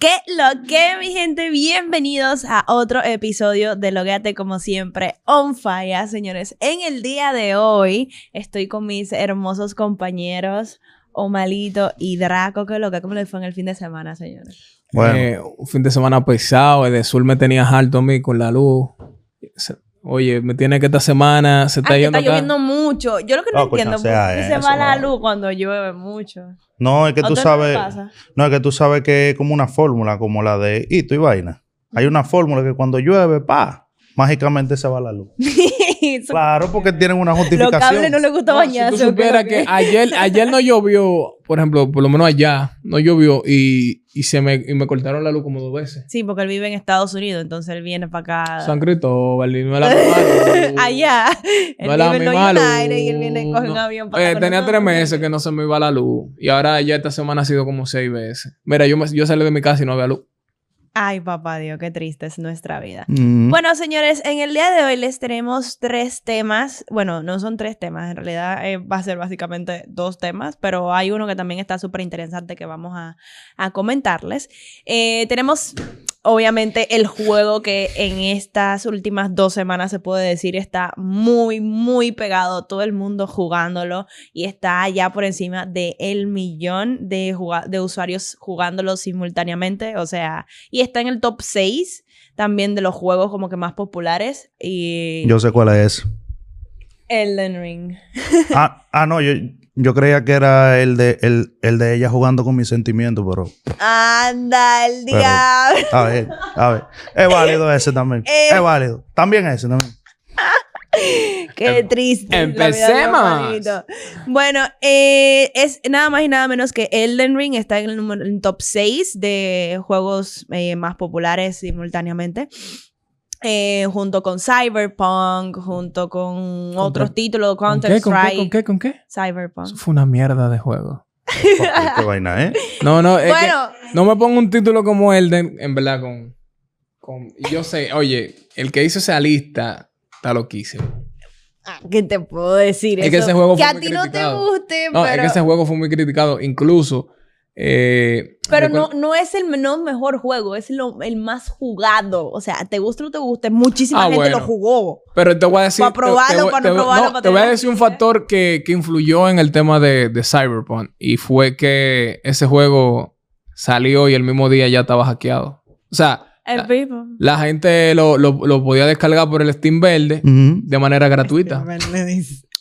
¿Qué lo que, mi gente? Bienvenidos a otro episodio de Logueate, como siempre, on fire, señores. En el día de hoy estoy con mis hermosos compañeros Omalito y Draco. ¿Qué lo que? ¿Cómo les fue en el fin de semana, señores? Bueno. Eh, un fin de semana pesado. El de sur me tenía alto a mí con la luz. Oye, me tiene que esta semana se está Ah, que yendo está acá. lloviendo mucho. Yo lo que no, No, entiendo es qué se va la luz cuando llueve mucho. No, es que ¿A tú no sabes. No, es que tú sabes que es como una fórmula, como la de hito y vaina. Hay una fórmula que cuando llueve, pa, mágicamente se va la luz. Eso- Claro, porque tienen una Los justificación. cables no les gusta No, si tú ¿o qué supieras que ayer, ayer no llovió, por ejemplo, por lo menos allá, no llovió y, y se me, y me cortaron la luz como dos veces. Sí, porque él vive en Estados Unidos, entonces él viene para acá. San Cristóbal, y no misma luz. Allá. Él No los misma luz. United y él viene y coge un avión para con tenía tres meses que no se me iba la luz. Y ahora ya esta semana ha sido como seis veces. Mira, yo, me- yo salí de mi casa y no había luz. Ay, papá Dios, qué triste es nuestra vida. Mm. Bueno, señores, en el día de hoy les tenemos tres temas. Bueno, no son tres temas, en realidad eh, va a ser básicamente dos temas, pero hay uno que también está súper interesante que vamos a, a comentarles. Eh, tenemos, obviamente, el juego que en estas últimas dos semanas se puede decir está muy, muy pegado, todo el mundo jugándolo y está ya por encima del el millón de, de usuarios jugándolo simultáneamente, o sea, y está en el top 6 también de los juegos como que más populares y Yo sé cuál es. Elden Ring. ah, ah, no, yo, yo creía que era el de, el, el de ella jugando con mis sentimientos, pero. Anda, el Pero- diablo. A ver, a ver. Es válido ese también. Eh. Es válido. También ese también. Qué triste. vida de Empecemos. Bueno, eh, es nada más y nada menos que Elden Ring está en el, número, en top 6 de juegos eh, más populares simultáneamente. Eh, junto con Cyberpunk, junto con otros títulos, ¿Con Counter qué? ¿Con qué? Strike, ¿Con qué? ¿Con qué? Cyberpunk. Eso fue una mierda de juego. Qué, vaina, ¿eh? No, no, es Bueno. que no me pongo un título como Elden, en verdad, con, con... Yo sé, oye, el que hizo esa lista está loquísimo. Ah, ¿Qué te puedo decir? Es que ese juego que fue a muy ti no te guste, No, pero, es que ese juego fue muy criticado. Incluso... eh, pero no, no es el no mejor juego, es lo, el más jugado. O sea, te guste o no te guste, muchísima Ah, gente bueno. lo jugó. Pero te voy a decir... Probarlo, te, voy- no te a decir un factor que, que influyó en el tema de, de Cyberpunk. Y fue que ese juego salió y el mismo día ya estaba hackeado. O sea, El la gente lo, lo- lo podía descargar por el Steam verde de manera gratuita.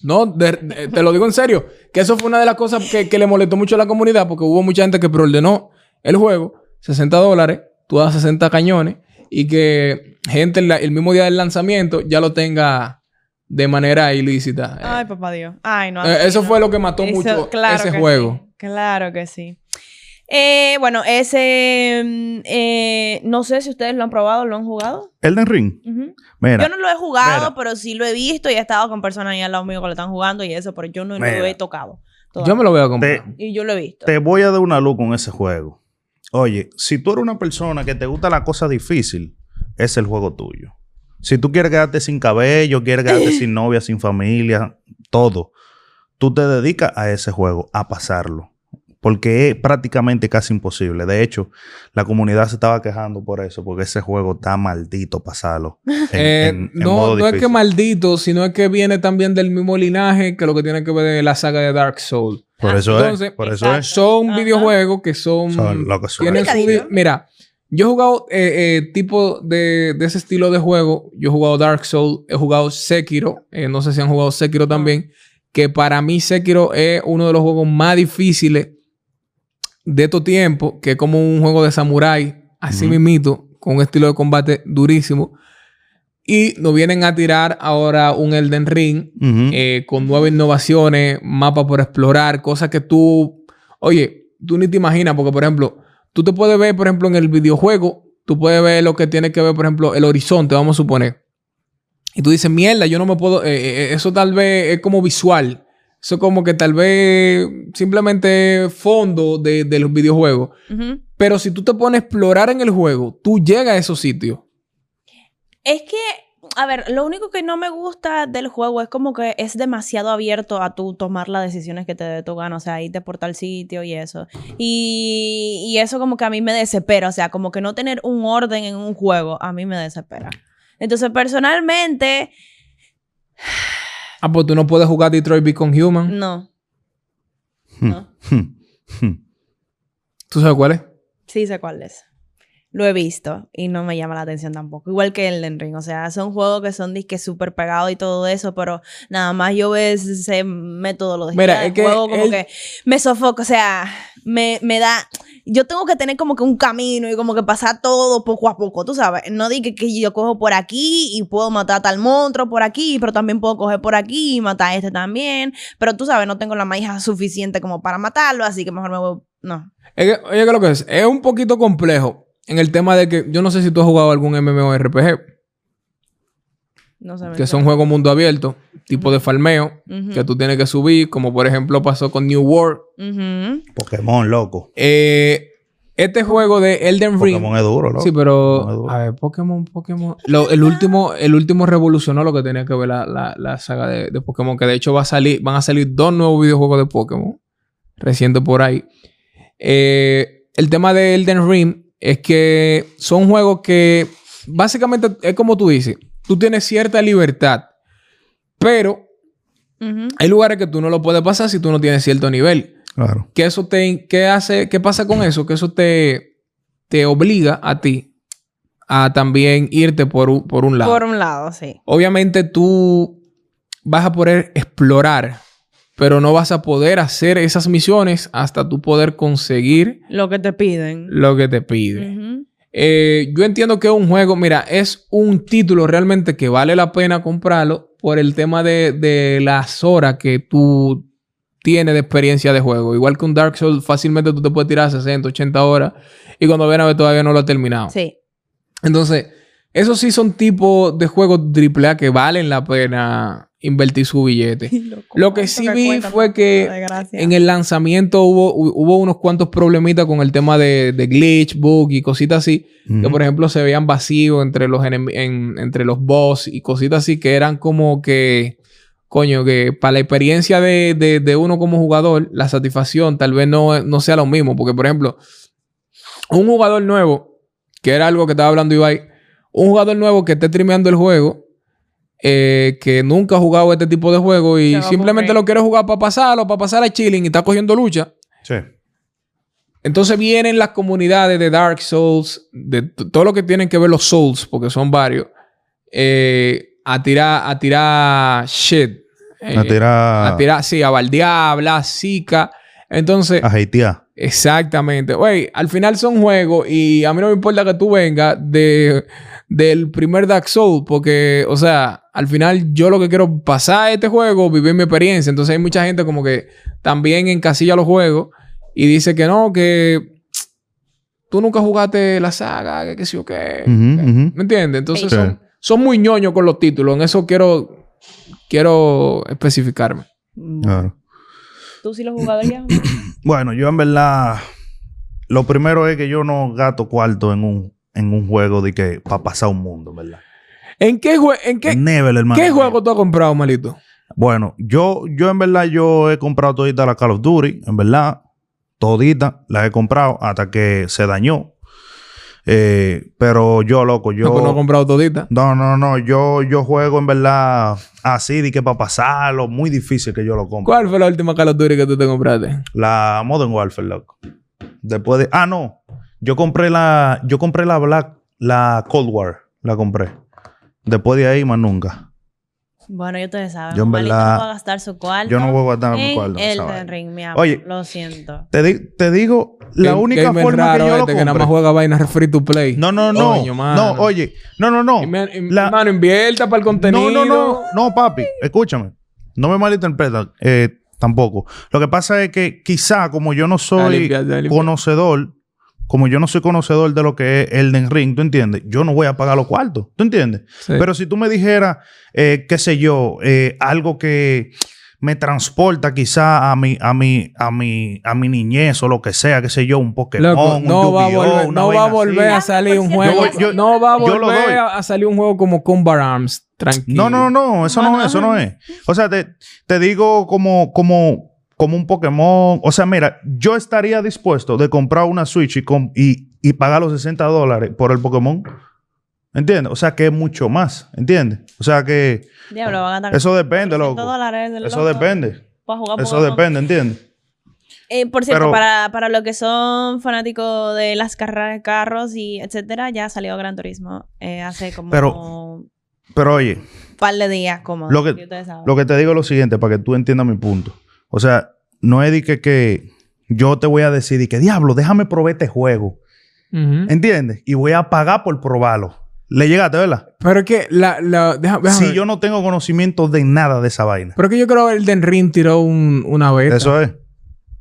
No, de- de- te lo digo en serio. Que eso fue una de las cosas que, que le molestó mucho a la comunidad porque hubo mucha gente que preordenó el juego, 60 dólares, tú das 60 cañones y que gente la- el mismo día del lanzamiento ya lo tenga de manera ilícita. Eh, Ay, papá Dios. Ay, no. eh, eso no. fue lo que mató Eso- mucho claro ese juego. sí. Claro que sí. Eh, bueno, ese. mm, eh, no sé si ustedes lo han probado, lo han jugado. Elden Ring. Mira. Yo no lo he jugado, mira. pero sí lo he visto y he estado con personas ahí al lado mío que lo están jugando y eso, pero yo no, no lo he tocado. Yo me lo voy a Te, comprar. Y yo lo he visto. te voy a dar una luz con ese juego. Oye, si tú eres una persona que te gusta la cosa difícil, es el juego tuyo. Si tú quieres quedarte sin cabello, quieres quedarte sin novia, sin familia, todo, tú te dedicas a ese juego, a pasarlo. Porque es prácticamente casi imposible. De hecho, la comunidad se estaba quejando por eso, porque ese juego está maldito pasarlo. en- Eh, en- en no, modo no es que maldito, sino es que viene también del mismo linaje que lo que tiene que ver de la saga de Dark Souls. Por eso Entonces, es. Por eso es. Son Ajá. videojuegos que son. Son lo que son. su Mira, yo he jugado eh, eh, tipo de, de ese estilo de juego. Yo he jugado Dark Souls, he jugado Sekiro. eh, no sé si han jugado Sekiro también. que para mí Sekiro es uno de los juegos más difíciles de estos tiempos, que es como un juego de samurái, así mismito, con un estilo de combate durísimo. Y nos vienen a tirar ahora un Elden Ring eh, con nuevas innovaciones, mapas por explorar, cosas que tú, oye, tú ni te imaginas, porque por ejemplo, tú te puedes ver, por ejemplo, en el videojuego, tú puedes ver lo que tiene que ver, por ejemplo, el horizonte, vamos a suponer. Y tú dices, mierda, yo no me puedo, eh, eh, eso tal vez es como visual. Eso como que tal vez simplemente fondo de, de los videojuegos. Pero si tú te pones a explorar en el juego, tú llegas a esos sitios. Es que, a ver, lo único que no me gusta del juego es como que es demasiado abierto a tú tomar las decisiones que te dé tu gana, o sea, irte por tal sitio y eso. Y, y eso como que a mí me desespera, o sea, como que no tener un orden en un juego, a mí me desespera. Entonces, personalmente, Ah, pues tú no puedes jugar Detroit Become Human. no. No. ¿Tú sabes cuál es? Sí sé cuál es. Lo he visto y no me llama la atención tampoco. Igual que el Ring. O sea, son juegos que son disque súper pegados y todo eso, pero nada más yo veo ese método Mira, es que juego como él- que me sofoca. O sea, me, me da... Yo tengo que tener como que un camino y como que pasar todo poco a poco, tú sabes. No di que, yo cojo por aquí y puedo matar a tal monstruo por aquí, pero también puedo coger por aquí y matar a este también. Pero tú sabes, no tengo la magia suficiente como para matarlo, así que mejor me voy... No. Es que, oye, ¿qué es lo que es? Es un poquito complejo en el tema de que yo no sé si tú has jugado algún MMORPG, No que son suena. juegos mundo abierto, tipo de farmeo, que tú tienes que subir, como por ejemplo pasó con New World. Pokémon, loco. Eh, este juego de Elden Ring. Pokémon es duro, loco. Sí, pero. Es duro. A ver, Pokémon, Pokémon. Lo- el, último, el último revolucionó lo que tenía que ver la, la- la saga de, de Pokémon. Que de hecho va a salir, van a salir dos nuevos videojuegos de Pokémon. Reciente por ahí. Eh, el tema de Elden Ring es que son juegos que básicamente es como tú dices. Tú tienes cierta libertad. Pero hay lugares que tú no lo puedes pasar si tú no tienes cierto nivel. Claro. ¿Qué eso te qué hace, qué pasa con eso? Que eso te, te obliga a ti a también irte por, un- por un lado. Por un lado, sí. Obviamente tú vas a poder explorar, pero no vas a poder hacer esas misiones hasta tú poder conseguir Lo que te piden. lo que te pide. Ujú. Eh, yo entiendo que es un juego, mira, es un título realmente que vale la pena comprarlo por el tema de, de las horas que tú tienes de experiencia de juego. Igual que un Dark Souls, fácilmente tú te puedes tirar 60, 80 horas y cuando ven a ver todavía no lo has terminado. Sí. Entonces, esos sí son tipos de juegos AAA que valen la pena invertir su billete. Lo que sí vi fue que en el lanzamiento hubo, hu- hubo unos cuantos problemitas con el tema de, de glitch, bug y cositas así. Que por ejemplo se veían vacíos entre los, en- entre los boss y cositas así que eran como que, coño, que para la experiencia de, de- de uno como jugador, la satisfacción tal vez no, no sea lo mismo. Porque por ejemplo, un jugador nuevo, que era algo que estaba hablando Ibai, un jugador nuevo que esté trimeando el juego, eh, que nunca ha jugado este tipo de juego y simplemente lo quiere jugar para pasarlo, para pasar a chilling y está cogiendo lucha. Sí. Entonces vienen las comunidades de Dark Souls, de todo lo que tienen que ver los Souls, porque son varios, eh, a tirar, a tirar shit. Eh, A tirar. a tirar, sí, a baldear, a hablar, zika. Entonces, A hatear. exactamente. Güey, al final son juegos y a mí no me importa que tú vengas de, del primer Dark Souls, porque, o sea, al final yo lo que quiero pasar este juego, vivir mi experiencia. Entonces hay mucha gente como que también encasilla los juegos y dice que no, que tú nunca jugaste la saga, que qué sé yo qué. ¿Me entiendes? Entonces Sí. son, son muy ñoños con los títulos. En eso quiero, quiero especificarme. Claro. ¿Tú sí lo jugarías? Bueno, yo en verdad. Lo primero es que yo no gato cuarto en un, en un juego de que para pasar un mundo, ¿verdad? ¿En qué, jue- en qué, Never, hermano. ¿qué juego tú has comprado, malito? Bueno, yo, yo en verdad yo he comprado todita la Call of Duty, en verdad. Todita las he comprado hasta que se dañó. Eh, pero yo, loco, yo... No, pues no he comprado todita. No, no, no. Yo, yo juego en verdad así, de que para pasarlo, muy difícil que yo lo compre. ¿Cuál fue la última Call of Duty que tú te compraste? La Modern Warfare, loco. Después de. Ah, no. Yo compré la. Yo compré la Black. La Cold War. La compré. Después de ahí, más nunca. Bueno, yo ustedes saben. Yo en verdad- no va a gastar su cuarto. yo no voy a gastar mi cuarto vaina. Ring, mi amor. Oye. Lo siento. Te, di- te digo, la Game- única forma raro que yo lo este que nada más compre- juega vainas free to play. No, no, no. No, oye. No, no, no. Y me- y- La- Mano, invierta para el contenido. No, no, no. No, papi. Escúchame. No me malinterpreta. Eh, tampoco. Lo que pasa es que quizá como yo no soy conocedor, como yo no soy conocedor de lo que es Elden Ring, ¿tú entiendes? Yo no voy a pagar los cuartos, ¿tú entiendes? Sí. Pero si tú me dijeras, eh, qué sé yo, eh, algo que me transporta quizá a mi, a mi, a mi, a mi niñez o lo que sea, qué sé yo, un Pokémon, Loco, un no va a volver, una no va a volver a salir un juego. yo- no va a volver a, a salir un juego como Combat Arms. Tranquilo. No, no, no, eso no, es, eso no es. O sea, te, te digo como, como, como un Pokémon. O sea, mira, yo estaría dispuesto de comprar una Switch y, com- y, y pagar los 60 dólares por el Pokémon. ¿Entiendes? O sea, que es mucho más. ¿Entiendes? O sea, que Diablo, van a eso depende, 400 loco. del Eso loco depende. para jugar Eso Pokémon. depende, ¿entiendes? Eh, por cierto, Pero- para, para los que son fanáticos de las carreras de carros y etcétera, ya salió Gran Turismo eh, hace como Pero- un Pero oye, par de días como Lo que-. Lo que te digo es lo siguiente, para que tú entiendas mi punto. O sea, no es de que, que yo te voy a decir, y que diablo, déjame probar este juego. ¿Entiendes? Y voy a pagar por probarlo. Le llegaste, ¿verdad? Pero es que la, la, deja- Si ver. yo no tengo conocimiento de nada de esa vaina. Pero es que yo creo que el Den Ring tiró un- una beta. Eso es.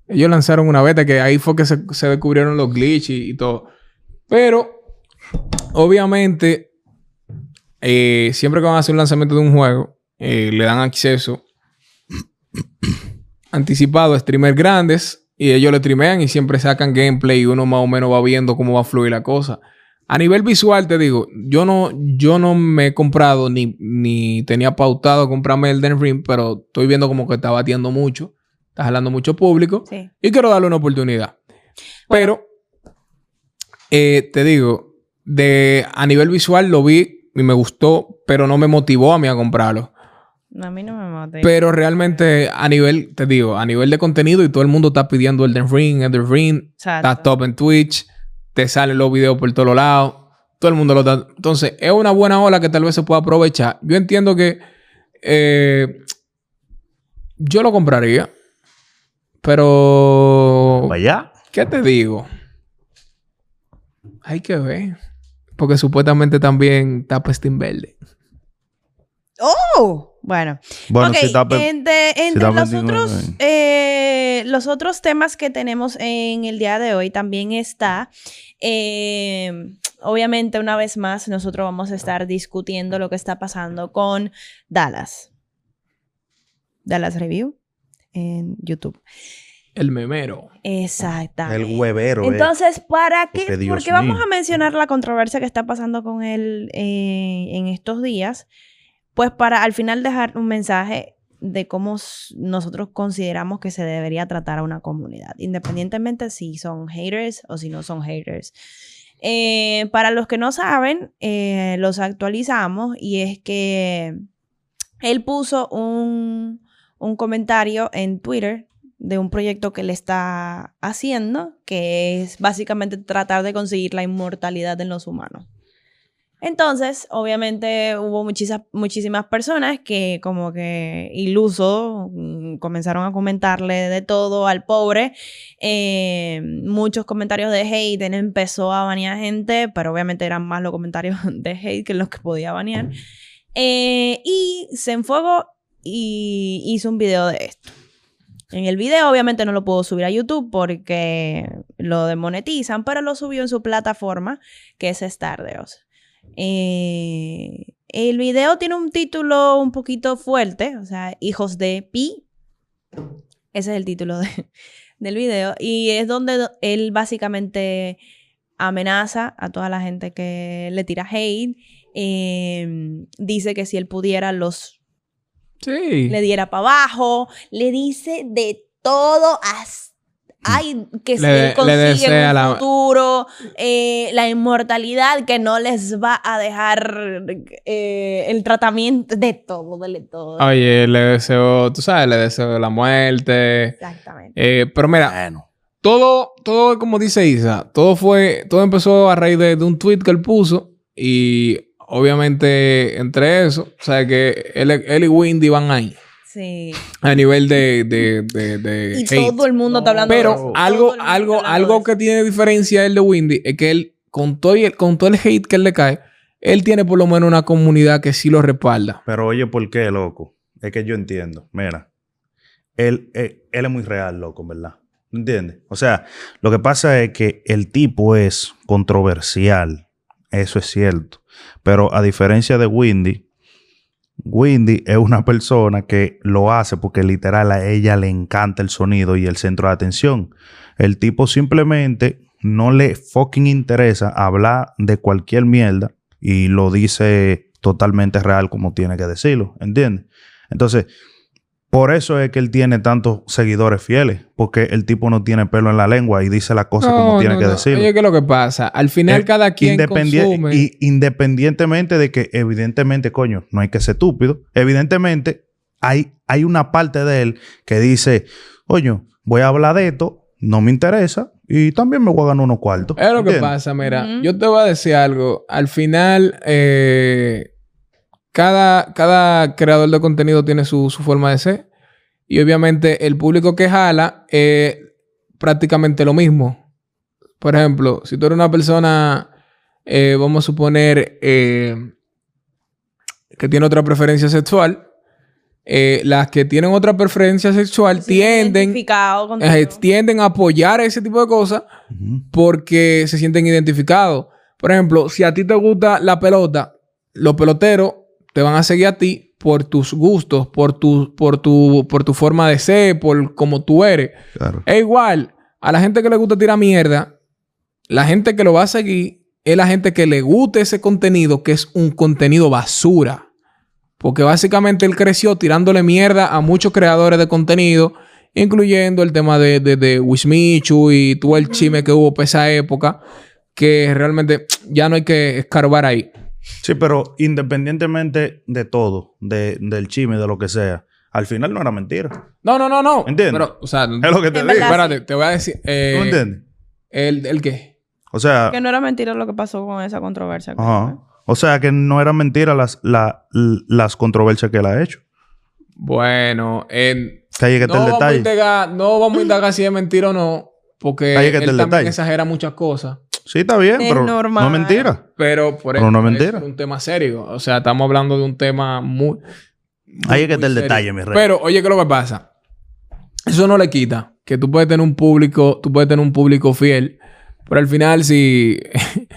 Ellos lanzaron una beta que ahí fue que se, se descubrieron los glitches y, y todo. Pero, obviamente, eh, siempre que van a hacer un lanzamiento de un juego, eh, le dan acceso anticipado a streamers grandes y ellos le streamean y siempre sacan gameplay y uno más o menos va viendo cómo va a fluir la cosa. A nivel visual, te digo, yo no, yo no me he comprado ni, ni tenía pautado comprarme el Den Ring, pero estoy viendo como que está batiendo mucho, está jalando mucho público Sí. y quiero darle una oportunidad. Pero, eh, te digo, de, a nivel visual lo vi y me gustó, pero no me motivó a mí a comprarlo. A mí no me mate. Pero realmente a nivel, te digo, a nivel de contenido y todo el mundo está pidiendo Elden Ring, Elden Ring, Exacto. está top en Twitch, te salen los videos por todos lados, todo el mundo lo está. Entonces, es una buena ola que tal vez se pueda aprovechar. Yo entiendo que eh, yo lo compraría, pero Vaya. ¿qué te digo? Hay que ver. Porque supuestamente también está Pestín Verde. ¡Oh! Bueno. Bueno, Ok, si está pe- entre, entre los, otros, eh. los otros temas que tenemos en el día de hoy también está, eh, obviamente una vez más nosotros vamos a estar discutiendo lo que está pasando con Dallas. Dallas Review en YouTube. El memero. Exactamente. el huevero. eh. Entonces, ¿para qué? Porque, vamos a mencionar la controversia que está pasando con él eh, en estos días. Pues para al final dejar un mensaje de cómo nosotros consideramos que se debería tratar a una comunidad, independientemente si son haters o si no son haters. Eh, para los que no saben, eh, los actualizamos y es que él puso un, un comentario en Twitter de un proyecto que le está haciendo, que es básicamente tratar de conseguir la inmortalidad en los humanos. Entonces, obviamente hubo muchísimas, personas que como que iluso mm, comenzaron a comentarle de todo al pobre. Eh, muchos comentarios de hate, empezó a banear gente, pero obviamente eran más los comentarios de hate que los que podía banear. Eh, y se enfogó y hizo un video de esto. En el video obviamente no lo puedo subir a YouTube porque lo demonetizan, pero lo subió en su plataforma que es Stardeos. Eh, el video tiene un título un poquito fuerte, o sea, Hijos de Pi. Ese es el título de- del video. Y es donde do- él básicamente amenaza a toda la gente que le tira hate. Eh, dice que si él pudiera los Sí. le diera para abajo, le dice de todo hasta ay, que si Le- él le un la- futuro eh, la inmortalidad que no les va a dejar eh, el tratamiento de todo, de todo. Oye, le deseo, tú sabes, le deseo la muerte. Exactamente. Eh, pero mira, Bueno. todo, todo como dice Isa, todo fue, todo empezó a raíz de, de un tweet que él puso y obviamente, entre eso, o sea, que él, él y Windy van ahí. Sí. A nivel de, de, de, de Y hate. todo el mundo está hablando de Pero eso. algo, algo, algo de que tiene diferencia el de Windy es que él, con todo, el, con todo el hate que él le cae, él tiene por lo menos una comunidad que sí lo respalda. Pero oye, ¿por qué, loco? Es que yo entiendo. Mira, él, él, él es muy real, loco, en ¿verdad? ¿Entiendes? O sea, lo que pasa es que el tipo es controversial. Eso es cierto. Pero a diferencia de Windy, Windy es una persona que lo hace porque literal a ella le encanta el sonido y el centro de atención. El tipo simplemente no le fucking interesa hablar de cualquier mierda y lo dice totalmente real como tiene que decirlo, ¿entiendes? Entonces, por eso es que él tiene tantos seguidores fieles, porque el tipo no tiene pelo en la lengua y dice las cosas como No, tiene no, que no. decirlo. Oye, ¿qué es lo que pasa? Al final Eh, cada quien independien- consume... y independientemente de que, evidentemente, coño, no hay que ser estúpido. Evidentemente, hay, hay una parte de él que dice, coño, voy a hablar de esto, no me interesa y también me voy a ganar unos cuartos. Es lo que pasa, mira. Yo te voy a decir algo. Al final, eh, cada, cada creador de contenido tiene su, su forma de ser. Y obviamente el público que jala es prácticamente lo mismo. Por ejemplo, si tú eres una persona, eh, vamos a suponer, eh, que tiene otra preferencia sexual, eh, las que tienen otra preferencia sexual Sí, tienden, eh, tienden a apoyar ese tipo de cosas porque se sienten identificados. Por ejemplo, si a ti te gusta la pelota, los peloteros te van a seguir a ti por tus gustos, por tu, por tu, por tu forma de ser, por cómo tú eres. Claro. Es igual, a la gente que le gusta tirar mierda, la gente que lo va a seguir es la gente que le gusta ese contenido, que es un contenido basura. Porque básicamente él creció tirándole mierda a muchos creadores de contenido, incluyendo el tema de, de, de Wismichu y todo el chisme que hubo por esa época, que realmente ya no hay que escarbar ahí. Sí, pero independientemente de todo, de, del chisme, de lo que sea, al final no era mentira. No, no, no, no. ¿Entiendes? Pero, o sea, Es lo que te digo. espérate, te voy a decir. eh, ¿Tú entiendes? ¿El, el qué? O sea, Que no era mentira lo que pasó con esa controversia. ajá. ¿eh? o sea que no eran mentiras las, la- las controversias que él ha hecho. Bueno, en, Que no, está el vamos a detalle. indagar, no vamos a indagar si es mentira o no, porque él está el también detalle. exagera muchas cosas. Sí, está bien, Es pero normal. no es mentira. Pero por Pero eso, no es mentira. un tema serio. O sea, estamos hablando de un tema muy. Ahí es que muy está el detalle, mi rey. Pero, oye, ¿qué es lo que pasa? Eso no le quita que tú puedes tener un público, tú puedes tener un público fiel, pero al final, si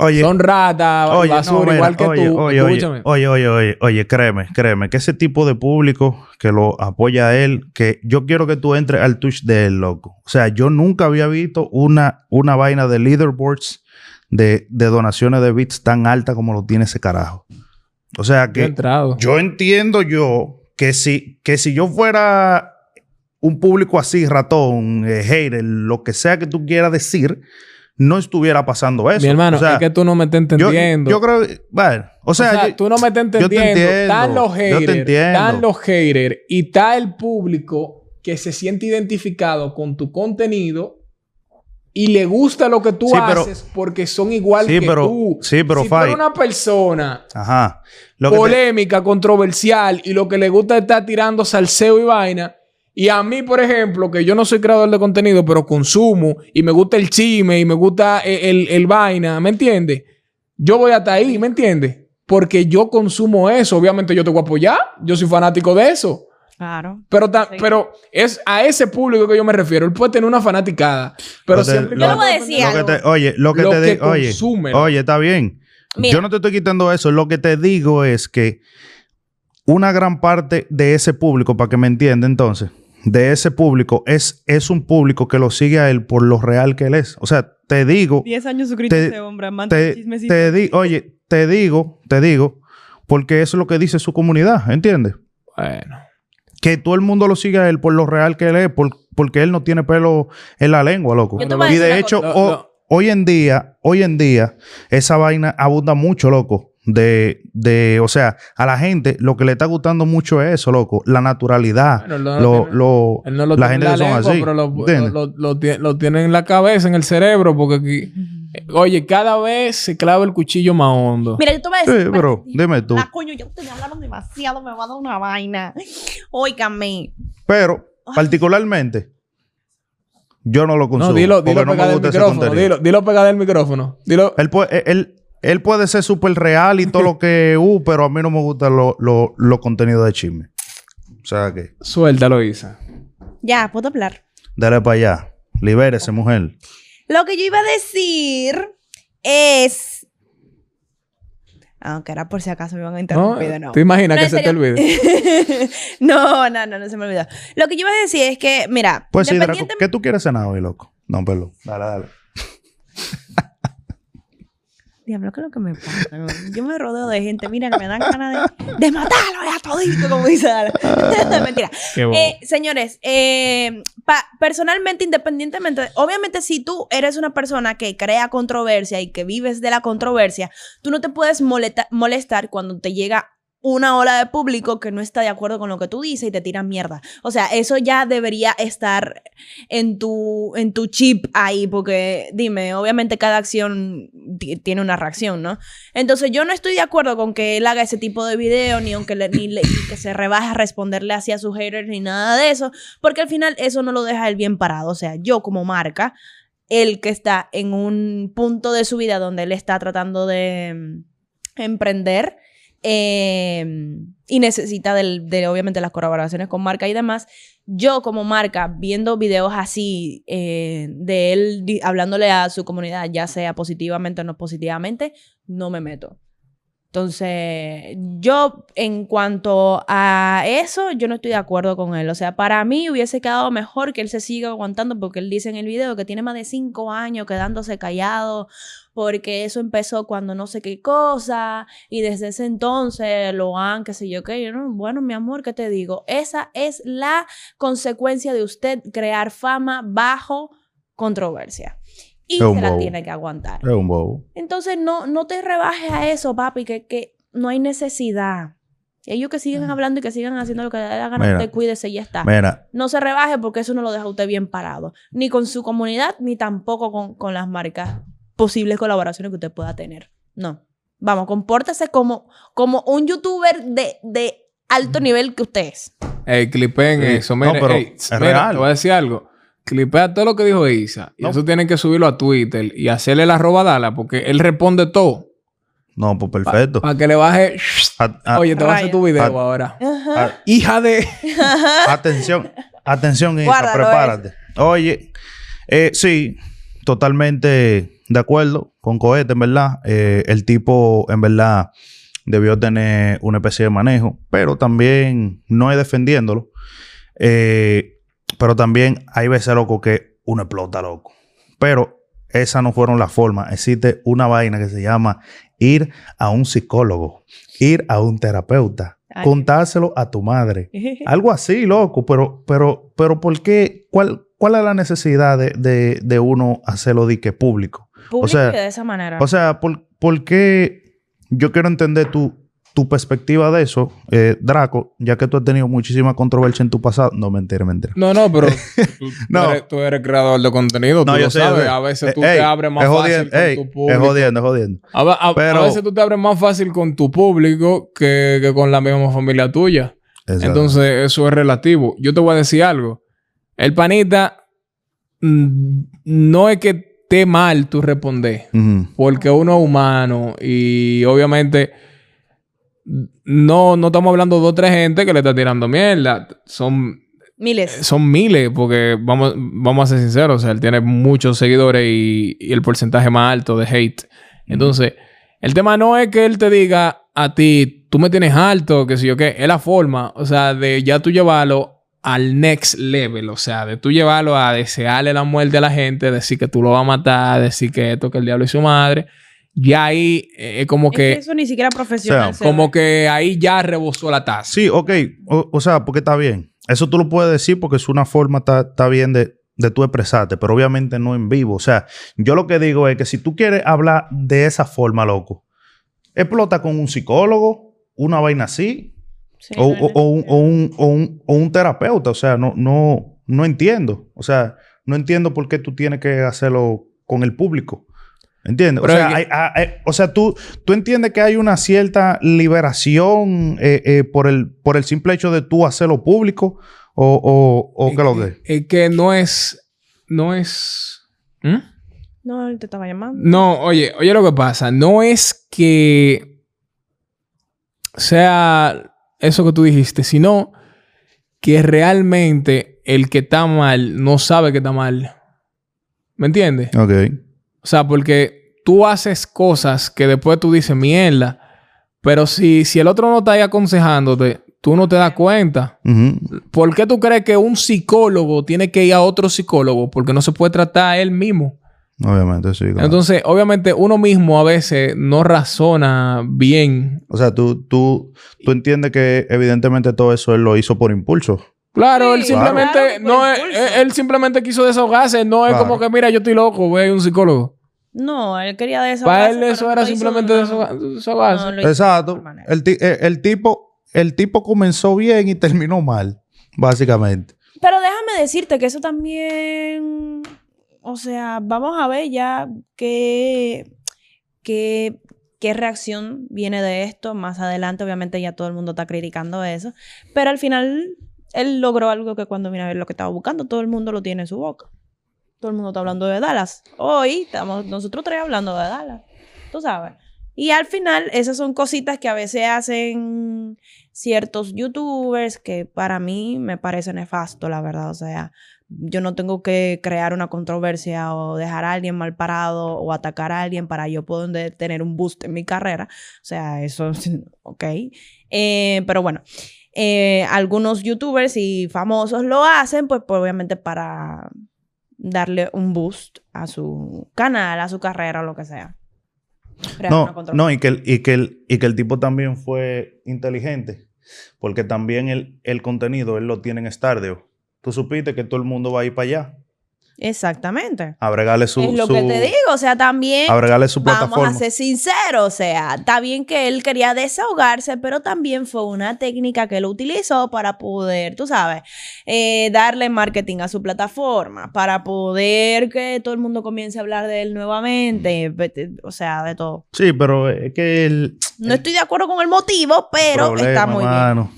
Oye, son ratas, oye, basura, no, igual que oye, tú, oye, escúchame. oye, oye, oye, oye, créeme, créeme, que ese tipo de público que lo apoya a él, que yo quiero que tú entres al touch de él, loco. O sea, yo nunca había visto una, una vaina de leaderboards de, de donaciones de bits tan alta como lo tiene ese carajo. O sea que yo entiendo yo que si, que si yo fuera un público así, ratón, eh, hater, lo que sea que tú quieras decir, no estuviera pasando eso. Mi hermano, O sea, es que tú no me estás yo, entendiendo. yo creo, bueno, o sea, yo- tú no me estás yo te entendiendo. entiendo, los yo te haters. entiendo. Están los haters. Y está el público que se siente identificado con tu contenido y le gusta lo que tú Sí, pero- haces porque son igual Sí, que pero- tú. sí, pero, si tú eres una persona ajá. Lo que te- polémica, controversial y lo que le gusta es estar tirando salseo y vaina. Y a mí, por ejemplo, que yo no soy creador de contenido, pero consumo y me gusta el chisme y me gusta el, el- el vaina, ¿me entiendes? Yo voy hasta ahí, ¿me entiendes? Porque yo consumo eso. Obviamente yo te voy a apoyar. Yo soy fanático de eso. Claro. Pero, ta- Sí. pero es a ese público que yo me refiero. Él puede tener una fanaticada. Pero siempre lo- Yo le voy a cuando- decir lo que te- oye, lo que Lo te digo, oye, oye, está bien. Mira. Yo no te estoy quitando eso. Lo que te digo es que una gran parte de ese público, para que me entienda entonces, de ese público es, es un público que lo sigue a él por lo real que él es. O sea, te digo, 10 años suscrito Te- ese hombre, amante te, de chismecito. te di- oye, te digo, te digo, porque eso es lo que dice su comunidad, ¿entiendes? Bueno. Que todo el mundo lo sigue a él por lo real que él es, por- porque él no tiene pelo en la lengua, loco. Y de hecho, No, no. hoy en día, hoy en día, esa vaina abunda mucho, loco. De, de, o sea, a la gente lo que le está gustando mucho es eso, loco. La naturalidad. Bueno, él no lo lo, tiene- lo- Él no lo la gente en que son lengua, así. pero lo, ¿entiendes? lo, lo- lo tie- lo tiene en la cabeza, en el cerebro, porque aquí Oye, cada vez se clava el cuchillo más hondo. Mira, yo te voy a decir. Sí, pero dime tú. Ah, coño, yo estoy hablando demasiado, me va a dar una vaina. Óigame. Pero, particularmente, yo no lo consumo. no, dilo, dilo no pegado del micrófono. Dilo, dilo pegado del micrófono. Dilo. Él puede, él, él puede ser súper real y todo lo que uh, pero a mí no me gustan los lo, los contenidos de chisme. O sea que, Suéltalo, Isa. Ya, puedo hablar. dale para allá. Libérese, mujer. Lo que yo iba a decir es. Aunque era por si acaso me iban a ¿No? interrumpir de nuevo. ¿Te imaginas No, que se te olvide? no, no, no, no se me olvidó. Lo que yo iba a decir es que, mira, Pues sí, Draco, ¿qué tú quieres cenar hoy, loco? No, perdón. Dale, dale. Diablo, ¿qué es lo que me pasa? Yo me rodeo de gente, mira, que me dan ganas de, de matarlo ya todito, como dice Ala. Mentira. Eh, señores, eh, pa- personalmente, independientemente, obviamente si tú eres una persona que crea controversia y que vives de la controversia, tú no te puedes moleta- molestar cuando te llega una ola de público que no está de acuerdo con lo que tú dices y te tiran mierda. O sea, eso ya debería estar en tu, en tu chip ahí, porque dime, obviamente cada acción ti- tiene una reacción, ¿no? Entonces yo no estoy de acuerdo con que él haga ese tipo de video, ni aunque le- ni que se rebaje a responderle así a sus haters, ni nada de eso, porque al final eso no lo deja él bien parado. O sea, yo como marca, él que está en un punto de su vida donde él está tratando de mm, emprender eh, y necesita del- de obviamente las colaboraciones con marca y demás, yo como marca, viendo videos así eh, de él hablándole a su comunidad, ya sea positivamente o no positivamente, no me meto. Entonces, yo en cuanto a eso, yo no estoy de acuerdo con él. O sea, para mí hubiese quedado mejor que él se siga aguantando porque él dice en el video que tiene más de cinco años quedándose callado porque eso empezó cuando no sé qué cosa y desde ese entonces lo han, qué sé yo qué. Bueno, mi amor, ¿qué te digo? Esa es la consecuencia de usted crear fama bajo controversia. Y se la tiene que aguantar. Es un bobo. Entonces, no, no te rebajes a eso, papi, que, que no hay necesidad. Ellos que sigan hablando y que sigan haciendo lo que le dé la gana, Mira. usted cuídese y ya está. Mira, No se rebaje porque eso no lo deja usted bien parado. Ni con su comunidad, ni tampoco con, con las marcas, posibles colaboraciones que usted pueda tener. No. Vamos, compórtese como, como un youtuber de, de alto nivel que usted es. Ey, clipen Sí. eso. No, Mira, pero ey, es mira, real. Te voy a decir algo. Clipea todo lo que dijo Isa. Y No. eso tienen que subirlo a Twitter y hacerle la robadala porque él responde todo. no, pues perfecto. Para que le baje. A- a- Oye, te voy a hacer tu video Ah. ahora. A- Hija de. Atención, atención, Isa, Guárdalo, prepárate. Oye, eh, sí, totalmente de acuerdo con Cohete, en verdad. Eh, el tipo, en verdad, debió tener una especie de manejo, pero también no es defendiéndolo. Eh, pero también hay veces, loco, que uno explota, loco. Pero esas no fueron las formas. Existe una vaina que se llama ir a un psicólogo, ir a un terapeuta, Ay. contárselo a tu madre. Algo así, loco, pero, pero, pero ¿por qué? ¿Cuál, cuál es la necesidad de, de, de uno hacerlo de que público? Público sea, y de esa manera. O sea, ¿por, por qué? Yo quiero entender tu, tu perspectiva de eso, eh, Draco, ya que tú has tenido muchísima controversia en tu pasado. No, mentira, mentira. No, no, pero tú, No. tú eres, tú eres creador de contenido. tú No, lo yo sabes. sé. A veces Eh, tú ey, te abres más es fácil con tu Es público. jodiendo, es jodiendo. A, a- a Pero- veces tú te abres más fácil con tu público que, que con la misma familia tuya. Exacto. Entonces, eso es relativo. Yo te voy a decir algo. El panita mm, no es que esté mal tú responder, Ujú. porque uno es humano y obviamente no, no estamos hablando de otra gente que le está tirando mierda. Son, Miles. son miles, porque vamos, vamos a ser sinceros, o sea, él tiene muchos seguidores y, y el porcentaje más alto de hate. Entonces, el tema no es que él te diga a ti, tú me tienes alto, que si yo qué, es la forma, o sea, de ya tú llevarlo al next level, o sea, de tú llevarlo a desearle la muerte a la gente, decir que tú lo vas a matar, decir que esto, que el diablo es su madre, ya ahí eh, es como Es que, eso ni siquiera profesional. O sea, se como que ahí ya rebosó la taza. Sí, ok. O, o sea, porque está bien. Eso tú lo puedes decir porque es una forma, está, está bien de, de tú expresarte, pero obviamente no en vivo. O sea, yo lo que digo es que si tú quieres hablar de esa forma, loco, explota con un psicólogo, una vaina así, Sí, o, no o- o un, o un- o un- o un terapeuta. O sea, no, no, no entiendo. O sea, no entiendo por qué tú tienes que hacerlo con el público. ¿Entiendes? O sea, que- hay- hay- hay- o sea tú, tú entiendes que hay una cierta liberación eh, eh, por, el, por el simple hecho de tú hacerlo público o, o, o qué lo que. Es que no es. No es. No, él te estaba llamando. No, oye, oye lo que pasa. No es que sea eso que tú dijiste, sino que realmente el que está mal no sabe que está mal. ¿Me entiendes? Ok. O sea, porque tú haces cosas que después tú dices mierda, pero si, si el otro no está ahí aconsejándote, tú no te das cuenta. ¿Por qué tú crees que un psicólogo tiene que ir a otro psicólogo? Porque no se puede tratar a él mismo. Obviamente, sí. claro. Entonces, obviamente, uno mismo a veces no razona bien. o sea, tú, tú, tú entiendes que evidentemente todo eso él lo hizo por impulso. Claro, Sí, él simplemente claro, no es- él, él simplemente quiso desahogarse, no es Claro. como que mira, yo estoy loco, voy a ir a un psicólogo. No, él quería Para desahogarse. él pero eso era simplemente desahogarse. No, Exacto. El, ti- eh, el tipo, el tipo comenzó bien y terminó mal, básicamente. Pero déjame decirte que eso también, o sea, vamos a ver ya qué, qué, qué reacción viene de esto. Más adelante, obviamente, ya todo el mundo está criticando eso. Pero al final, él logró algo que cuando vino a ver lo que estaba buscando, todo el mundo lo tiene en su boca. Todo el mundo está hablando de Dallas. Hoy estamos nosotros tres hablando de Dallas. Tú sabes. Y al final, esas son cositas que a veces hacen ciertos youtubers que para mí me parece nefasto, la verdad. O sea, yo no tengo que crear una controversia o dejar a alguien mal parado o atacar a alguien para yo poder tener un boost en mi carrera. O sea, eso, ok. Eh, pero bueno, eh, algunos youtubers y famosos lo hacen, pues, pues, obviamente para darle un boost a su canal, a su carrera o lo que sea. Crear No, no, y que, el, y, que el, y que el tipo también fue inteligente, porque también el, el contenido él lo tiene en Stardew. Tú supiste que todo el mundo va a ir para allá Exactamente. a bregarle su, es lo su- que te digo, o sea, también a bregarle su vamos plataforma. a ser sinceros, o sea, está bien que él quería desahogarse, pero también fue una técnica que él utilizó para poder, tú sabes, eh, darle marketing a su plataforma, para poder que todo el mundo comience a hablar de él nuevamente, o sea, de todo. Sí, pero es que el No estoy de acuerdo con el motivo, pero problema, está muy bien. mano,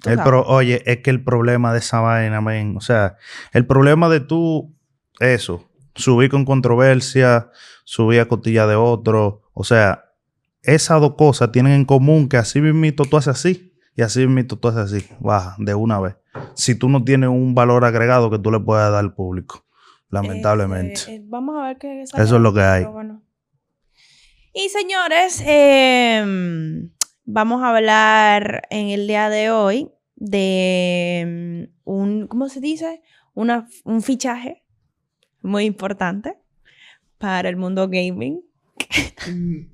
Tú el pro- oye, es que el problema de esa vaina, men, o sea, el problema de tú, eso, subir con controversia, subir a costilla de otro, o sea, esas dos cosas tienen en común que así mismito tú haces así y así mismito tú haces así, baja, de una vez. Si tú no tienes un valor agregado que tú le puedas dar al público, lamentablemente. Este, eh, vamos a ver qué sale. Eso es lo que hay. Bueno. Y señores, eh, vamos a hablar en el día de hoy de mm, un, ¿cómo se dice? Una, un fichaje muy importante para el mundo gaming.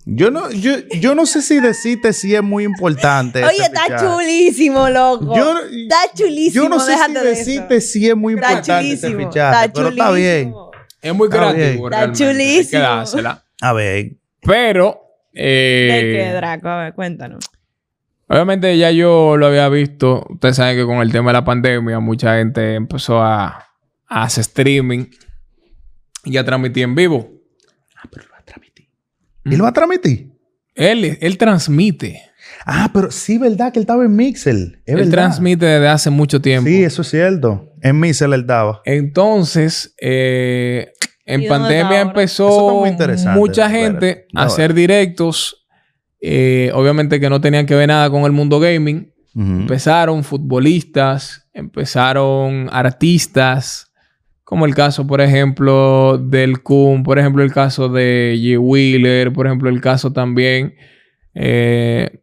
Yo no, yo, yo no sé si decirte si es muy importante. Oye, está fichaje. chulísimo, loco. Yo, está chulísimo, yo no sé si déjate de decirte si es muy Está importante ese chulísimo. fichaje, está pero está bien. chulísimo. Es muy Está creativo, bien. Está realmente. Hay que chulísimo. dársela. A ver, Pero, eh, ¿De qué, Draco? A ver, cuéntanos. obviamente ya yo lo había visto. Ustedes saben que con el tema de la pandemia, mucha gente empezó a, a hacer streaming y a transmitir en vivo. ¿él va a transmitir? Él, él transmite. Ah, pero sí, verdad que él estaba en Mixel. Es él verdad. transmite desde hace mucho tiempo. Sí, eso es cierto. En Mixel él daba. Entonces, eh, en ¿Y pandemia empezó mucha gente a Ya hacer va. directos. eh, obviamente que no tenían que ver nada con el mundo gaming. Empezaron futbolistas, empezaron artistas, como el caso, por ejemplo, del Kun, por ejemplo, el caso de G. Wheeler, por ejemplo, el caso también eh,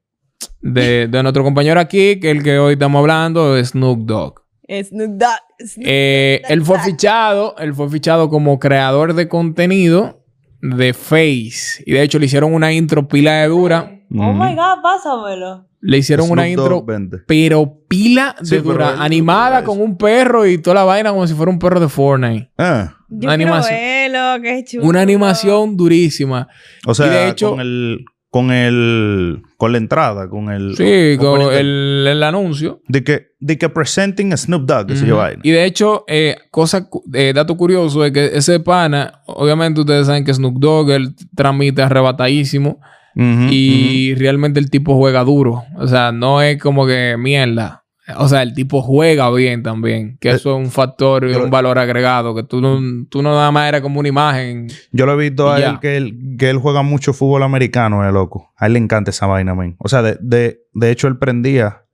de, de nuestro compañero aquí, que el que hoy estamos hablando, de Snoop Dogg. Snoop Dogg. Snoop Eh, Dogg, él fue fichado, él fue fichado como creador de contenido de Face. Y de hecho le hicieron una intro pila de dura. Oh my. God, pásamelo. Le hicieron una intro Dogg, pero pila de Sí, pero dura, él- animada con un perro y toda la vaina como si fuera un perro de Fortnite. Ah, Yo quiero animación. verlo, qué chulo. Una animación durísima. o sea, de hecho- con, el, con el con la entrada, con el Sí, con el, el anuncio. de que de que presenting a Snoop Dogg, que se Ujú. lleva ahí. Y de hecho, eh, cosa, cu- eh, dato curioso es que ese pana, obviamente ustedes saben que Snoop Dogg, él transmite arrebatadísimo Y realmente el tipo juega duro. O sea, no es como que mierda. O sea, el tipo juega bien también, que Eh, eso es un factor y un valor agregado, que tú no, tú no nada más eres como una imagen. Yo lo he visto a él que, él que él juega mucho fútbol americano, es loco. A él le encanta esa vaina, men. O sea, de, de, de hecho él prendía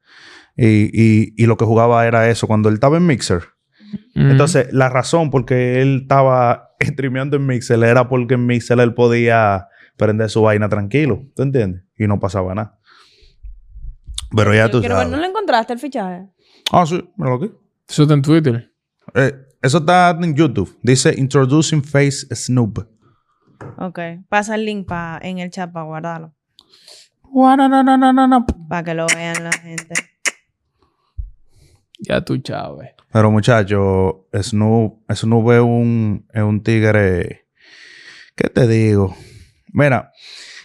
y, y, y lo que jugaba era eso. Cuando él estaba en Mixer. Entonces, la razón por que él estaba streameando en Mixer era porque en Mixer él podía prender su vaina tranquilo. ¿Tú entiendes? Y no pasaba nada. Pero ya Yo tú quiero ver, sabes. ¿No lo encontraste el fichaje? Ah, sí, míralo aquí. Eso está en Twitter. Eh, eso está en YouTube. Dice Introducing Face Snoop. Ok. Pasa el link pa, en el chat para guardarlo. Para que lo vean la gente. Ya tú, chave. Pero muchachos, Snoop, Snoop es un, es un tigre. ¿Qué te digo? Mira,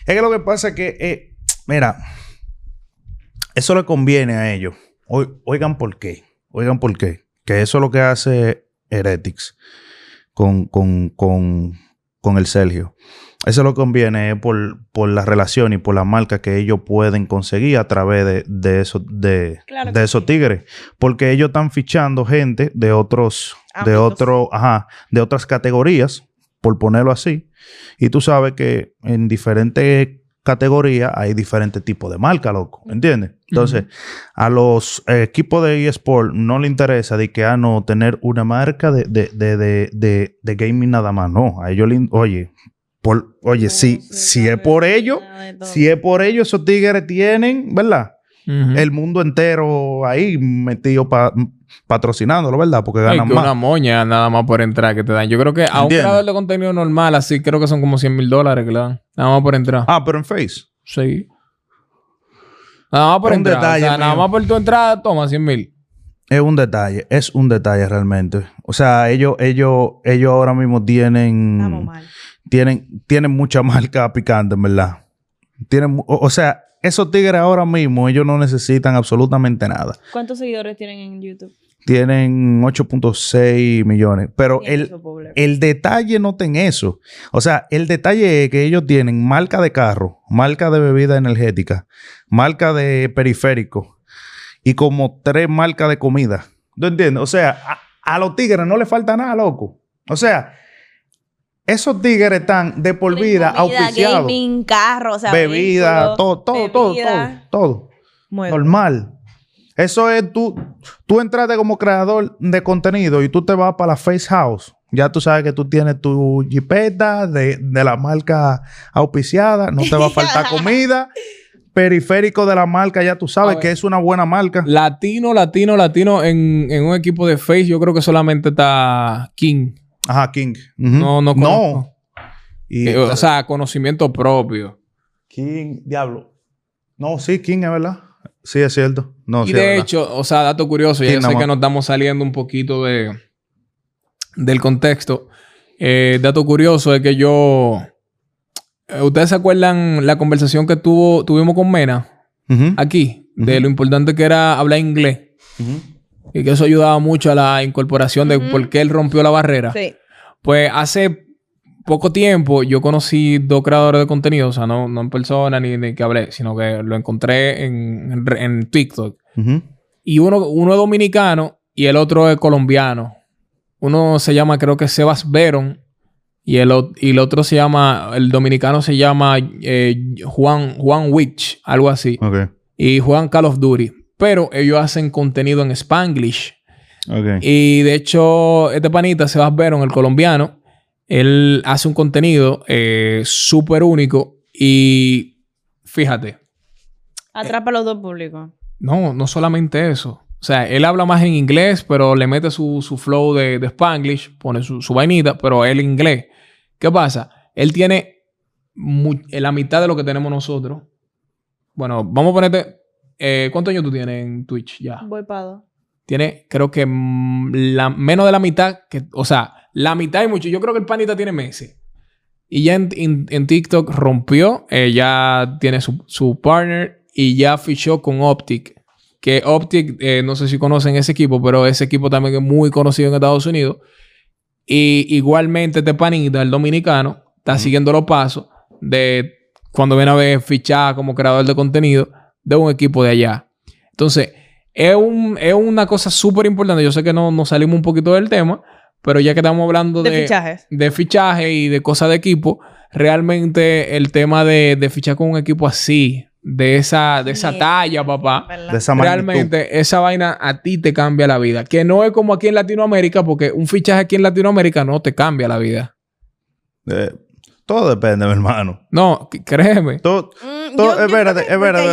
es que lo que pasa es que, eh, mira, eso le conviene a ellos. Oi- Oigan por qué. Oigan por qué. Que eso es lo que hace Heretics con, con, con, con el Sergio. Eso lo conviene por, por la relación y por la marca que ellos pueden conseguir a través de, de, esos, de, Claro de esos sí. tigres. Porque ellos están fichando gente de otros, de otro, ajá, de otras categorías, por ponerlo así. Y tú sabes que en diferentes categorías hay diferentes tipos de marca, loco. ¿Entiendes? Entonces, a los equipos de eSport no le interesa de que, ah, no, tener una marca de, de, de, de, gaming nada más. No, a ellos le, oye, por, oye, si, si es por ello, si es por ello, esos tigres tienen, ¿verdad? El mundo entero ahí metido pa- patrocinándolo, ¿verdad? Porque Ay, ganan que más. una moña nada más por entrar que te dan. Yo creo que a un ¿Entiendes? creador de contenido normal, así creo que son como 100 mil dólares que le dan. Nada más por entrar. Ah, pero en Face. Sí. Nada más por Un entrar. detalle o sea, nada más por tu entrada, toma 100 mil. Es un detalle, es un detalle realmente. O sea, ellos, ellos, ellos ahora mismo Estamos tienen, mal. tienen, tienen mucha marca picante, en verdad. Tienen, o sea, esos tigres ahora mismo, ellos no necesitan absolutamente nada. ¿Cuántos seguidores tienen en YouTube? Tienen 8.6 millones. Pero el, el detalle no en eso. O sea, el detalle es que ellos tienen marca de carro, marca de bebida energética, marca de periférico y como tres marcas de comida. ¿Tú entiendes? O sea, a, a los tigres no le falta nada, loco. O sea, esos tigres están de por vida auspiciados. gaming, carro, o sea, Bebida, vehículo, todo, todo, todo, todo, todo. Normal. Eso es tú, tú entraste como creador de contenido y tú te vas para la Face House. Ya tú sabes que tú tienes tu jipeta de, de la marca auspiciada, no te va a faltar comida. Periférico de la marca, ya tú sabes ver. que es una buena marca. Latino, latino, latino. En, en un equipo de Face, yo creo que solamente está King. Ajá, King. No, no conozco. Y, Eh, o sea, conocimiento propio. King, diablo. No, sí, King es verdad. Sí, es cierto. No, y sí, de es verdad. hecho, o sea, dato curioso, ya yo sé que nos estamos saliendo un poquito de del contexto. Eh, dato curioso es que yo. eh, ¿Ustedes se acuerdan la conversación que tuvo, tuvimos con Mena aquí? De lo importante que era hablar inglés. ujú. Y que eso ayudaba mucho a la incorporación de Ujú. por qué él rompió la barrera. Sí. Pues hace poco tiempo yo conocí dos creadores de contenido, o sea, no, no en persona ni, ni que hablé, sino que lo encontré en, en, TikTok. Y uno, uno es dominicano y el otro es colombiano. Uno se llama, creo que Sebas Veron. Y el, y el otro se llama, el dominicano se llama eh, Juan, Juan Witch, algo así. Y juegan Call of Duty. Pero ellos hacen contenido en Spanglish. Ok. Y de hecho, este panita, Sebas Veron, el colombiano, él hace un contenido eh, súper único. Y fíjate, Atrapa a los dos públicos. no, no solamente eso. O sea, él habla más en inglés, pero le mete su, su flow de, de Spanglish, pone su, su vainita, pero él inglés. ¿Qué pasa? Él tiene la mitad de lo que tenemos nosotros. Bueno, vamos a ponerte. Eh, ¿Cuántos años tú tienes en Twitch ya? Voy para dos. Tiene, creo que mm, la, menos de la mitad. Que, o sea, la mitad y mucho. Yo creo que el panita tiene meses. Y ya en, en- en TikTok rompió. eh, ya tiene su, su partner y ya fichó con Optic. Que Optic, eh, no sé si conocen ese equipo, pero ese equipo también es muy conocido en Estados Unidos. Y igualmente este panita, el dominicano, está siguiendo los pasos de cuando viene a ver fichar como creador de contenido de un equipo de allá. Entonces, es, un- es una cosa súper importante. Yo sé que no nos salimos un poquito del tema, pero ya que estamos hablando De de, fichajes. de fichaje y de cosas de equipo, realmente el tema de, de fichar con un equipo así, de esa, de esa talla, papá. Realmente esa vaina a ti te cambia la vida. Que no es como aquí en Latinoamérica, porque un fichaje aquí en Latinoamérica no te cambia la vida. Eh, todo depende, mi hermano. No, créeme. Todo, Mm, todo, espérate, espérate,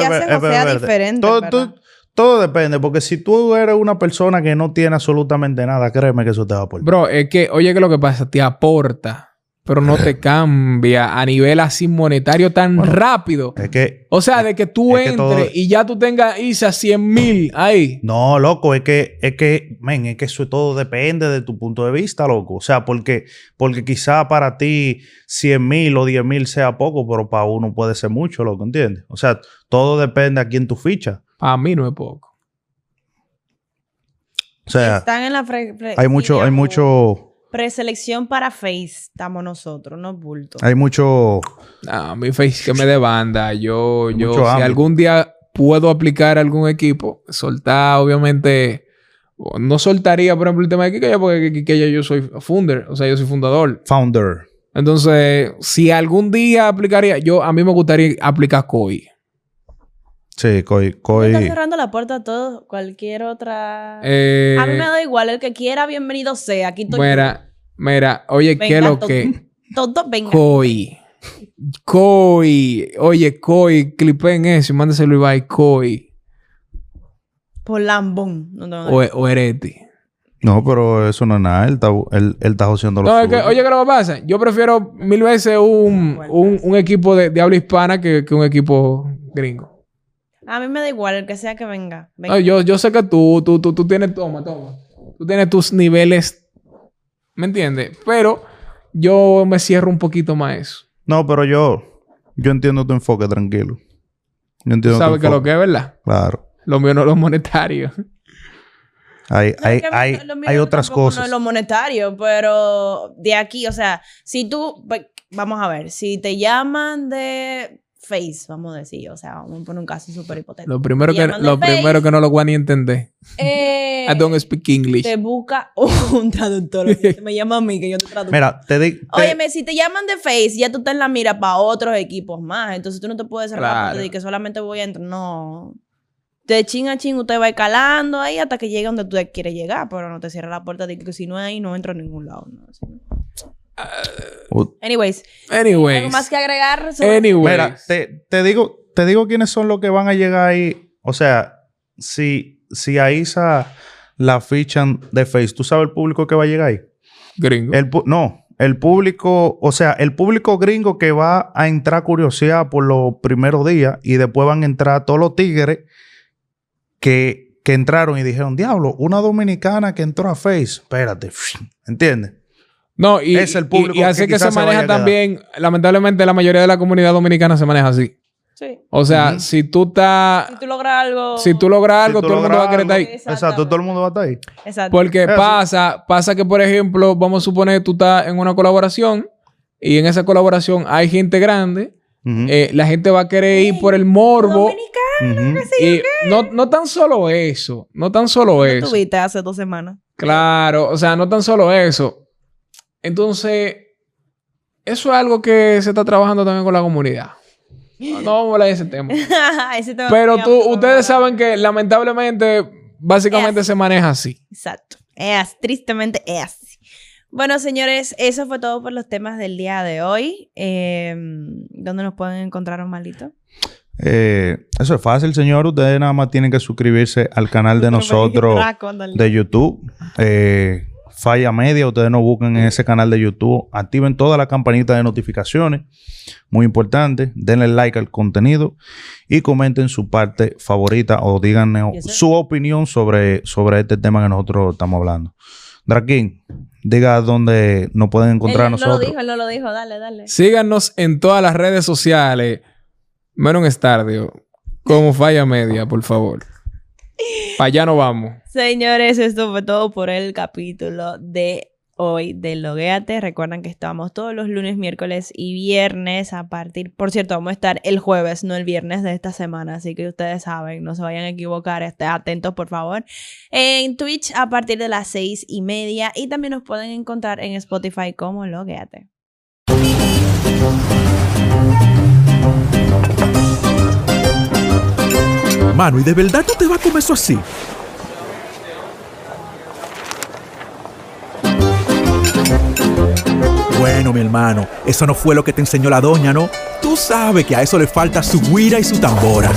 todo- todo depende, porque si tú eres una persona que no tiene absolutamente nada, créeme que eso te va a aportar. Bro, es que, oye, que lo que pasa, te aporta, pero no te cambia a nivel así monetario tan Bueno, rápido. Es que, O sea, de que tú que entres todo- y ya tú tengas ISA 100 mil ahí. no, loco, es que, es que, men, es que eso todo depende de tu punto de vista, loco. O sea, porque, porque quizá para ti 100 mil o 10 mil sea poco, pero para uno puede ser mucho, loco, ¿entiendes? O sea, todo depende a quién tú fichas. A mí no es poco. O sea, Están en la hay mucho, hay mucho, Preselección para Face. Estamos nosotros, no bulto. hay mucho, No, mi face que me de banda. Yo, yo, si hambre. algún día puedo aplicar algún equipo, soltar, obviamente, no soltaría, por ejemplo, el tema de Kikaya, porque Kikaya yo soy funder, o sea, yo soy fundador. founder. Entonces, si algún día aplicaría, yo, a mí me gustaría aplicar COI. Sí, Coy, Está Coy. cerrando la puerta a todo, cualquier otra. Eh, a mí me da igual, el que quiera, bienvenido sea. Aquí estoy. mira, mira, oye, ¿qué es Venga, lo to- que? Todo, venga. COI. COI. Oye, COI, clipen eso y mándeselo a Ibai, COI. Por lambón. No, no, no. O, o Ereti. No, pero eso no es nada. Él está, él, él está haciendo lo No, es que, oye, ¿qué es lo que pasa? Yo prefiero mil veces un, un, un equipo de, de habla hispana que, que un equipo gringo. A mí me da igual, el que sea que venga. venga. No, yo, yo sé que tú, tú, tú, tú tienes, toma, toma. Tú tienes tus niveles, ¿me entiendes? Pero yo me cierro un poquito más eso. No, pero yo, yo entiendo tu enfoque, tranquilo. Yo entiendo tu sabes que lo enfoque. que es, ¿verdad? Claro. Lo mío no es lo monetario. Hay, No, hay, hay, lo mío hay no otras cosas. No es lo monetario, pero de aquí, o sea, si tú, ve- vamos a ver, si te llaman de Face, vamos a decir, o sea, vamos a poner un caso súper hipotético. Lo primero, que, lo Face, primero que no lo voy a ni entender. eh, I don't speak English. te busca un traductor. me llama a mí que yo te traduzco. Mira, te digo. Óyeme, si te llaman de Face, ya tú estás en la mira para otros equipos más. Entonces tú no te puedes cerrar la Claro. puerta de que solamente voy a entrar. No. De chin a chin usted va escalando ahí hasta que llegue donde tú quieres llegar, pero no te cierra la puerta de que si no es ahí no entro a ningún lado. no, así no. Anyways, Anyways. ¿algo más que agregar? sobre- Anyways. Mira, te, te digo, te digo quiénes son los que van a llegar ahí. O sea, si, si a Isa la fichan de Face, ¿tú sabes el público que va a llegar ahí? Gringo. El, no, el público, o sea, el público gringo que va a entrar curiosidad por los primeros días y después van a entrar todos los tigres que, que entraron y dijeron, diablo, una dominicana que entró a Face, espérate, ¿entiendes? No, y, Es el y- público y así que que, se maneja también, lamentablemente la mayoría de la comunidad dominicana se maneja así. Sí. O sea, si tú estás, Si tú logras algo. si tú logras algo, Si tú todo el mundo va a querer estar ahí. Exacto, todo el mundo va a estar ahí. Exacto. Porque Eso. pasa, pasa que, por ejemplo, vamos a suponer que tú estás en una colaboración y en esa colaboración hay gente grande, eh, la gente va a querer ir por el morbo. Dominicana. Y no, no tan solo eso, no tan solo ¿Qué eso. tuviste hace dos semanas? Claro, o sea, no tan solo eso. Entonces, eso es algo que se está trabajando también con la comunidad. No, no vamos a hablar de ese tema. Ese tema Pero tú, ustedes saben que lamentablemente, básicamente se maneja así. Exacto. Es así, tristemente es así. Bueno, señores, eso fue todo por los temas del día de hoy. Eh, ¿Dónde nos pueden encontrar, malito? Eh, eso es fácil, señor. Ustedes nada más tienen que suscribirse al canal de nosotros de YouTube. Eh, Falla Media, ustedes nos buscan en ese canal de YouTube. Activen toda la campanita de notificaciones. Muy importante. Denle like al contenido y comenten su parte favorita o díganos Yes, su opinión sobre, sobre este tema que nosotros estamos hablando. Draquín, diga dónde nos pueden encontrar él nosotros. No lo dijo, él no lo dijo. Dale, dale. Síganos en todas las redes sociales. Menos en Stardio. Como Falla Media, por favor. Para allá no vamos. Señores, esto fue todo por el capítulo de hoy de Logueate. Recuerden que estamos todos los lunes, miércoles y viernes a partir. Por cierto, vamos a estar el jueves, no el viernes de esta semana. Así que ustedes saben, no se vayan a equivocar. Estén atentos, por favor. En Twitch a partir de las seis y media. Y también nos pueden encontrar en Spotify como Logueate. Mano, ¿y de verdad tú te vas a comer eso así? Bueno, mi hermano, eso no fue lo que te enseñó la doña, ¿no? Tú sabes que a eso le falta su guira y su tambora.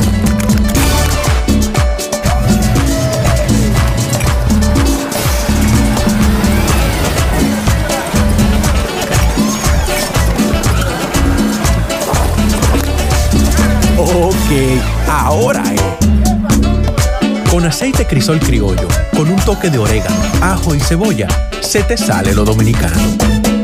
Ok, ahora es. Con aceite crisol criollo, con un toque de orégano, ajo y cebolla, se te sale lo dominicano.